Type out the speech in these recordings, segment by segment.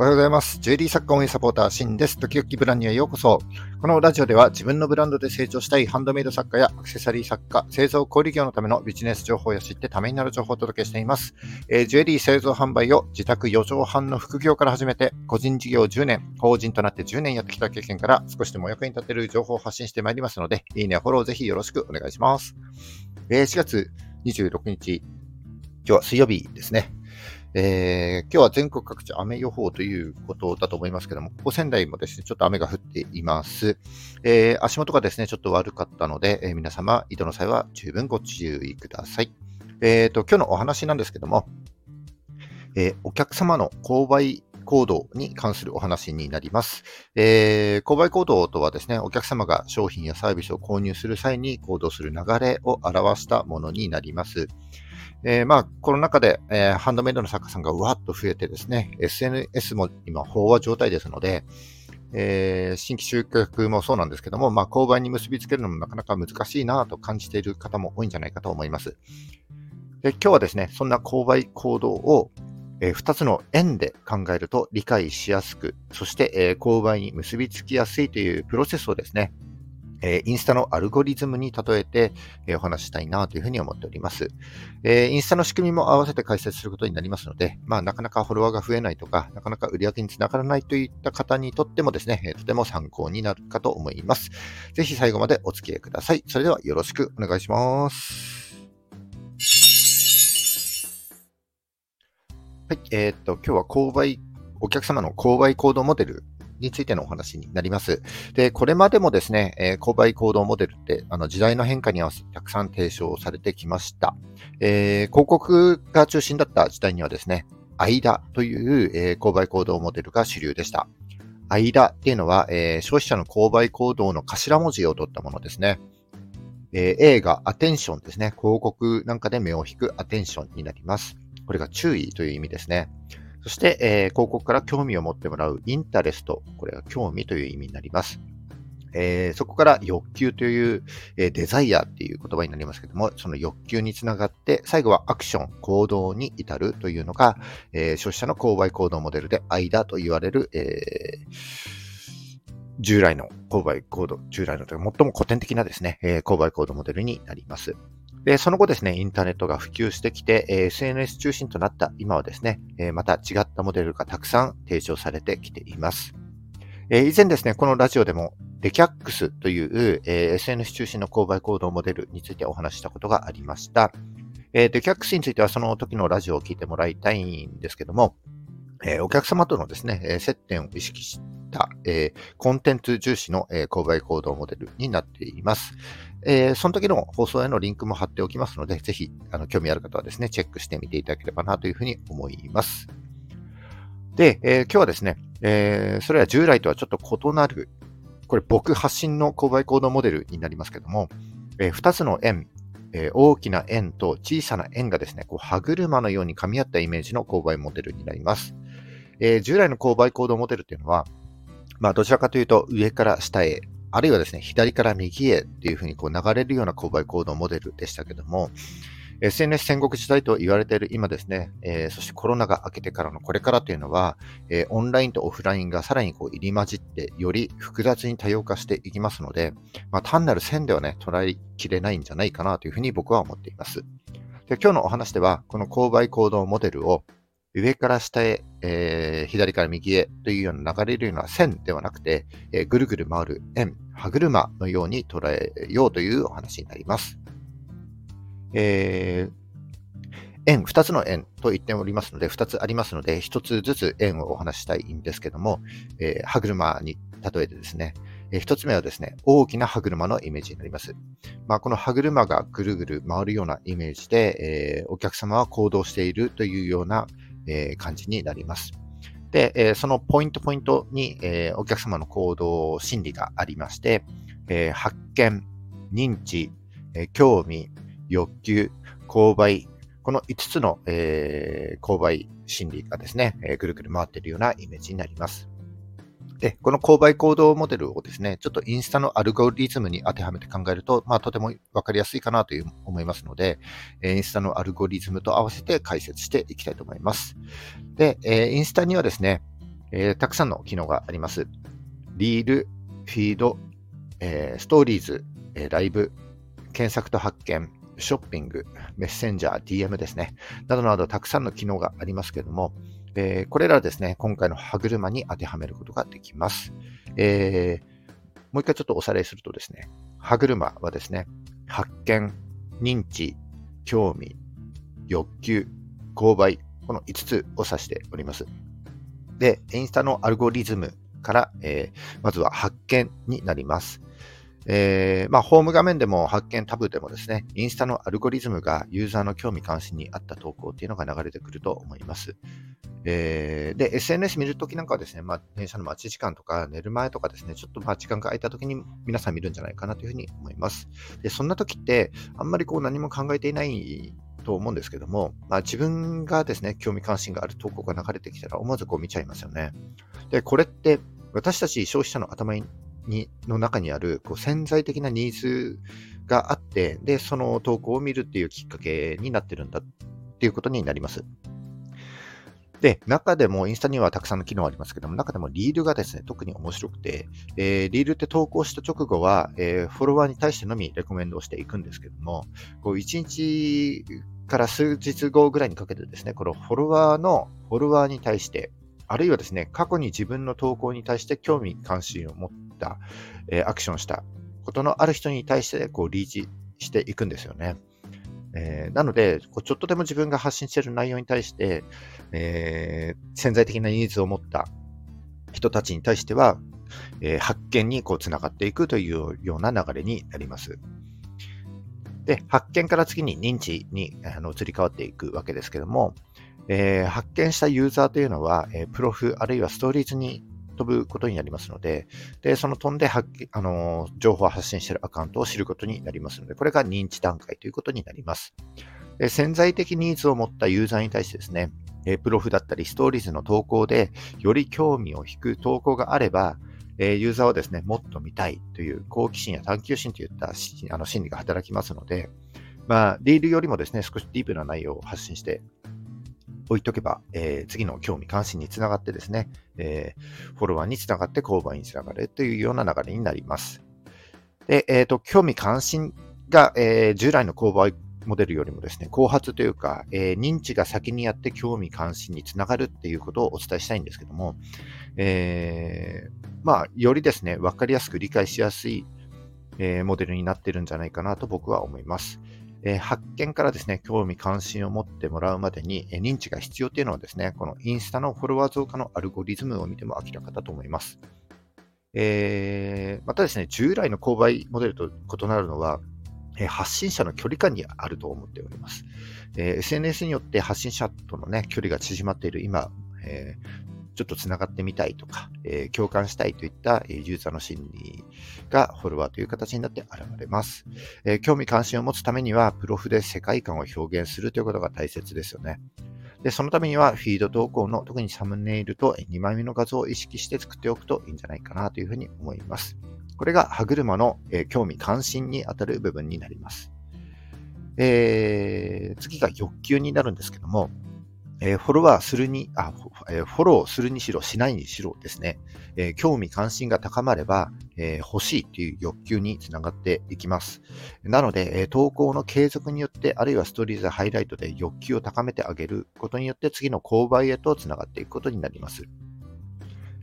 おはようございます。ジュエリー作家応援サポーター、シンです。時々ブランにはようこそ。このラジオでは自分のブランドで成長したいハンドメイド作家やアクセサリー作家、製造小売業のためのビジネス情報や知ってためになる情報をお届けしています。えー、ジュエリー製造販売を自宅4畳半の副業から始めて、個人事業10年、法人となって10年やってきた経験から少しでも役に立てる情報を発信してまいりますので、いいね、フォローぜひよろしくお願いします。えー、4月26日、今日は水曜日ですね。えー、今日は全国各地雨予報ということだと思いますけども、ここ仙台もですね、ちょっと雨が降っています。えー、足元がですね、ちょっと悪かったので、えー、皆様、移動の際は十分ご注意ください。えっ、と、今日のお話なんですけども、えお客様の購買行動に関するお話になります。えー、購買行動とはですね、お客様が商品やサービスを購入する際に行動する流れを表したものになります。えー、まあ、コロナ禍で、えー、ハンドメイドの作家さんがわっと増えてですね、SNS も今飽和状態ですので、えー、新規集客もそうなんですけども、まあ、購買に結びつけるのもなかなか難しいなと感じている方も多いんじゃないかと思います。で今日はですね、そんな購買行動を、えー、2つの円で考えると理解しやすく、そして、えー、購買に結びつきやすいというプロセスをですね、えインスタのアルゴリズムに例えて、えお話したいなというふうに思っております。えインスタの仕組みも合わせて解説することになりますので、まあ、なかなかフォロワーが増えないとか、なかなか売り上げにつながらないといった方にとってもですね、とても参考になるかと思います。ぜひ最後までお付き合いください。それではよろしくお願いします。はい、えー、っと、今日は購買、お客様の購買行動モデルについてのお話になります。で、これまでもですね、え、購買行動モデルって、あの、時代の変化に合わせてたくさん提唱されてきました。えー、広告が中心だった時代にはですね、間という、えー、購買行動モデルが主流でした。間っていうのは、えー、消費者の購買行動の頭文字を取ったものですね。えー、映画、アテンションですね。広告なんかで目を引くアテンションになります。これが注意という意味ですね。そして、えー、広告から興味を持ってもらうインタレスト。これは興味という意味になります。えー、そこから欲求という、えー、デザイアっていう言葉になりますけども、その欲求につながって、最後はアクション、行動に至るというのが、えー、消費者の購買行動モデルで間と言われる、え従来の購買行動、従来のというか最も古典的なですね、え購買行動モデルになります。で、その後ですね、インターネットが普及してきて、SNS 中心となった今はですね、また違ったモデルがたくさん提唱されてきています。以前ですね、このラジオでもデキャックスという、え SNS 中心の購買行動モデルについてお話したことがありました。えデキャックスについてはその時のラジオを聞いてもらいたいんですけども、えお客様とのですね、接点を意識した、えコンテンツ重視の、え購買行動モデルになっています。えー、その時の放送へのリンクも貼っておきますので、ぜひ、あの、興味ある方はですね、チェックしてみていただければなというふうに思います。で、えー、今日はですね、えー、それは従来とはちょっと異なる、これ僕発信の購買行動モデルになりますけども、えー、2つの円、えー、大きな円と小さな円がですね、こう歯車のように噛み合ったイメージの購買モデルになります。えー、従来の購買行動モデルっていうのは、まあ、どちらかというと上から下へ、あるいはですね、左から右へっていうふうにこう流れるような購買行動モデルでしたけども、SNS 戦国時代と言われている今ですね、えー、そしてコロナが明けてからのこれからというのは、えー、オンラインとオフラインがさらにこう入り混じって、より複雑に多様化していきますので、まあ、単なる線ではね、捉えきれないんじゃないかなというふうに僕は思っています。で今日のお話では、この購買行動モデルを上から下へ、えー、左から右へというような流れるような線ではなくて、えー、ぐるぐる回る円、歯車のように捉えようというお話になります。えー、円、二つの円と言っておりますので、二つありますので、一つずつ円をお話したいんですけども、えー、歯車に例えてですね、えー、一つ目はですね、大きな歯車のイメージになります。まあ、この歯車がぐるぐる回るようなイメージで、えー、お客様は行動しているというような、え、感じになります。で、え、そのポイントポイントに、え、お客様の行動心理がありまして、え、発見、認知、え興味、欲求、購買、この5つの、え購買心理がですね、えぐるぐる回っているようなイメージになります。で、この購買行動モデルをですね、ちょっとインスタのアルゴリズムに当てはめて考えると、まあ、とてもわかりやすいかなという思いますので、インスタのアルゴリズムと合わせて解説していきたいと思います。で、インスタにはですね、えー、たくさんの機能があります。リール、フィード、え、ストーリーズ、え、ライブ、検索と発見、ショッピング、メッセンジャー、DM ですね、などなどたくさんの機能がありますけれども、えー、これらですね、今回の歯車に当てはめることができます。えー、もう一回ちょっとおさらいするとですね、歯車はですね、発見、認知、興味、欲求、購買、この5つを指しております。で、インスタのアルゴリズムから、えー、まずは発見になります。えー、まあ、ホーム画面でも発見タブでもですね、インスタのアルゴリズムがユーザーの興味関心に合った投稿っていうのが流れてくると思います。えー、で、SNS 見るときなんかはですね、まあ、電車の待ち時間とか寝る前とかですね、ちょっとまあ時間が空いたときに皆さん見るんじゃないかなというふうに思います。で、そんなときって、あんまりこう何も考えていないと思うんですけども、まあ、自分がですね、興味関心がある投稿が流れてきたら思わずこう見ちゃいますよね。で、これって私たち消費者の頭にの中にあるこう潜在的なニーズがあって、で、その投稿を見るっていうきっかけになってるんだっていうことになります。で、中でもインスタにはたくさんの機能ありますけども、中でもリールがですね、特に面白くて、えー、リールって投稿した直後は、えー、フォロワーに対してのみレコメンドをしていくんですけども、こう1日から数日後ぐらいにかけてですね、このフォロワーのフォロワーに対して、あるいはですね、過去に自分の投稿に対して興味関心を持った、えー、アクションしたことのある人に対してこうリーチしていくんですよね。えー、なので、こうちょっとでも自分が発信している内容に対して、えー、潜在的なニーズを持った人たちに対しては、えー、発見にこうつながっていくというような流れになります。で、発見から次に認知にあの移り変わっていくわけですけども、えー、発見したユーザーというのは、えー、プロフあるいはストーリーズに飛ぶことになりますので、で、その飛んであの情報を発信しているアカウントを知ることになりますので、これが認知段階ということになります。で潜在的ニーズを持ったユーザーに対してですね、えプロフだったりストーリーズの投稿でより興味を引く投稿があれば、えユーザーはですね、もっと見たいという好奇心や探求心といったあの心理が働きますので、まあ、リールよりもですね、少しディープな内容を発信して置いとけば、えー、次の興味関心につながってですね、えー、フォロワーにつながって購買につながるというような流れになります。で、えっ、ー、と、興味関心が、えー、従来の購買モデルよりもですね、後発というか、えー、認知が先にやって興味関心につながるっていうことをお伝えしたいんですけども、えー、まあ、よりですね、わかりやすく理解しやすい、えー、モデルになってるんじゃないかなと僕は思います。え、発見からですね、興味関心を持ってもらうまでに、え、認知が必要っていうのはですね、このインスタのフォロワー増加のアルゴリズムを見ても明らかだと思います。えー、またですね、従来の購買モデルと異なるのは、え発信者の距離感にあると思っております。え SNS によって発信者との、ね、距離が縮まっている今、えちょっとつながってみたいとか、えー、共感したいといった、えユーザーの心理がフォロワーという形になって現れます、えー、興味関心を持つためには、プロフで世界観を表現するということが大切ですよね。で、そのためには、フィード投稿の特にサムネイルと2枚目の画像を意識して作っておくといいんじゃないかなというふうに思います。これが歯車の、えー、興味関心にあたる部分になります。えー、次が欲求になるんですけども、えー、フォロワーするに、あ、えー、フォローするにしろ、しないにしろですね、えー、興味関心が高まれば、え欲しいという欲求につながっていきます。なので、え投稿の継続によって、あるいはストーリーズハイライトで欲求を高めてあげることによって、次の購買へとつながっていくことになります。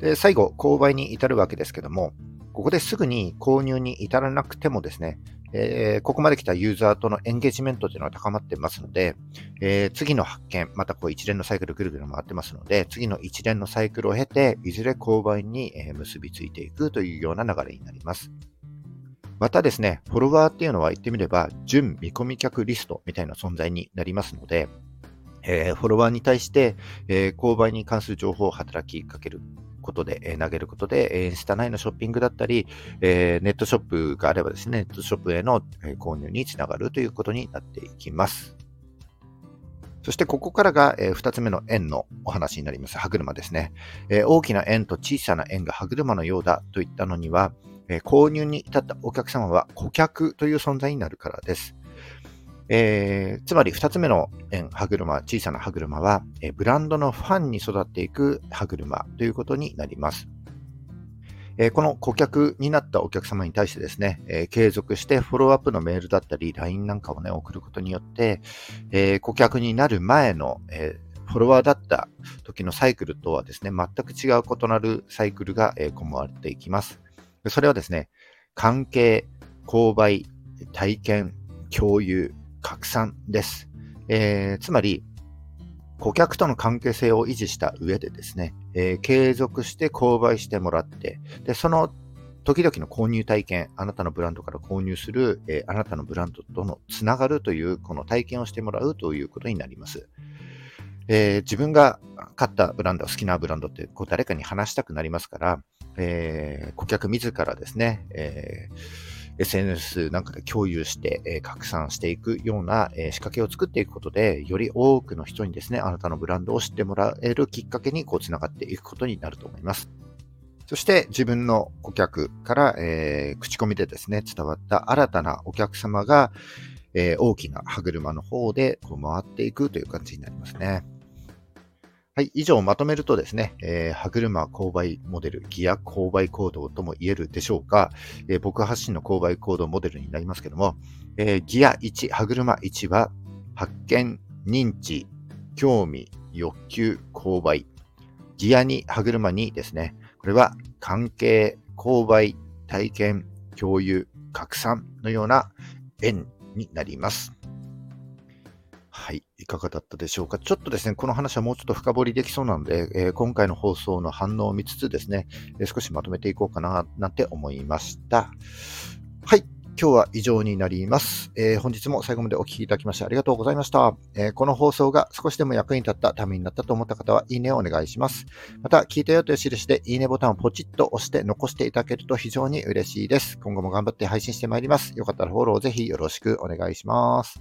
で、最後、購買に至るわけですけども、ここですぐに購入に至らなくてもですね、えー、ここまで来たユーザーとのエンゲージメントというのは高まってますので、えー、次の発見、またこう一連のサイクルぐるぐる回ってますので、次の一連のサイクルを経て、いずれ購買に結びついていくというような流れになります。またですね、フォロワーっていうのは言ってみれば、準見込み客リストみたいな存在になりますので、えー、フォロワーに対して、えー、購買に関する情報を働きかけることで、えー、投げることで、インスタ内のショッピングだったり、えー、ネットショップがあればですね、ネットショップへの購入につながるということになっていきます。そしてここからが、え、2つ目の円のお話になります。歯車ですね、え、大きな円と小さな円が歯車のようだといったのには、え、購入に至ったお客様は顧客という存在になるからです。えー、つまり2つ目の円歯車、小さな歯車は、え、ブランドのファンに育っていく歯車ということになります。え、この顧客になったお客様に対してですね、え継続してフォローアップのメールだったり、LINE なんかをね、送ることによって、え顧客になる前の、えフォロワーだった時のサイクルとはですね、全く違う異なるサイクルが、えー、込まれていきます。それはですね、関係、購買、体験、共有、拡散です。えー、つまり、顧客との関係性を維持した上でですね、えー、継続して購買してもらって、で、その時々の購入体験、あなたのブランドから購入する、えー、あなたのブランドとのつながるという、この体験をしてもらうということになります。えー、自分が買ったブランド、好きなブランドってこう誰かに話したくなりますから、えー、顧客自らですね、えー SNS なんかで共有して、え、拡散していくような、え、仕掛けを作っていくことで、より多くの人にですね、あなたのブランドを知ってもらえるきっかけにこうつながっていくことになると思います。そして自分の顧客から、えー、口コミでですね、伝わった新たなお客様が、えー、大きな歯車の方でこう回っていくという感じになりますね。はい、以上まとめるとですね、えー、歯車購買モデル、ギア購買行動とも言えるでしょうか、えー、僕発信の購買行動モデルになりますけども、えー、ギア1、歯車1は、発見、認知、興味、欲求、購買。ギア2、歯車2ですね。これは、関係、購買、体験、共有、拡散のような円になります。はい。いかがだったでしょうか？ちょっとですね、この話はもうちょっと深掘りできそうなので、えー、今回の放送の反応を見つつですね、えー、少しまとめていこうかな、なんて思いました。はい。今日は以上になります、えー、本日も最後までお聴きいただきましてありがとうございました、えー、この放送が少しでも役に立ったためになったと思った方は、いいねをお願いします。また、聞いたよという印で、いいねボタンをポチッと押して残していただけると非常に嬉しいです。今後も頑張って配信してまいります。よかったらフォローぜひよろしくお願いします。